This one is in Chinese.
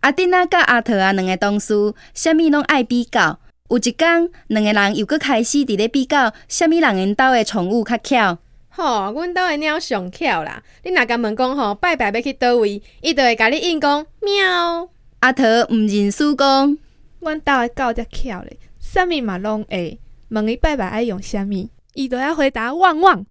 阿丁啊甲阿桃啊两个同事，啥物拢爱比较。有一天，两个人又搁开始伫咧比较，啥物人因兜的宠物较巧。吼，阮兜的猫上巧啦！你若甲问讲吼，拜拜要去倒位，伊就会甲你应讲喵。阿桃毋认输讲，阮兜的狗则巧咧，啥物嘛拢会。问伊拜拜爱用啥物，伊就要回答旺旺。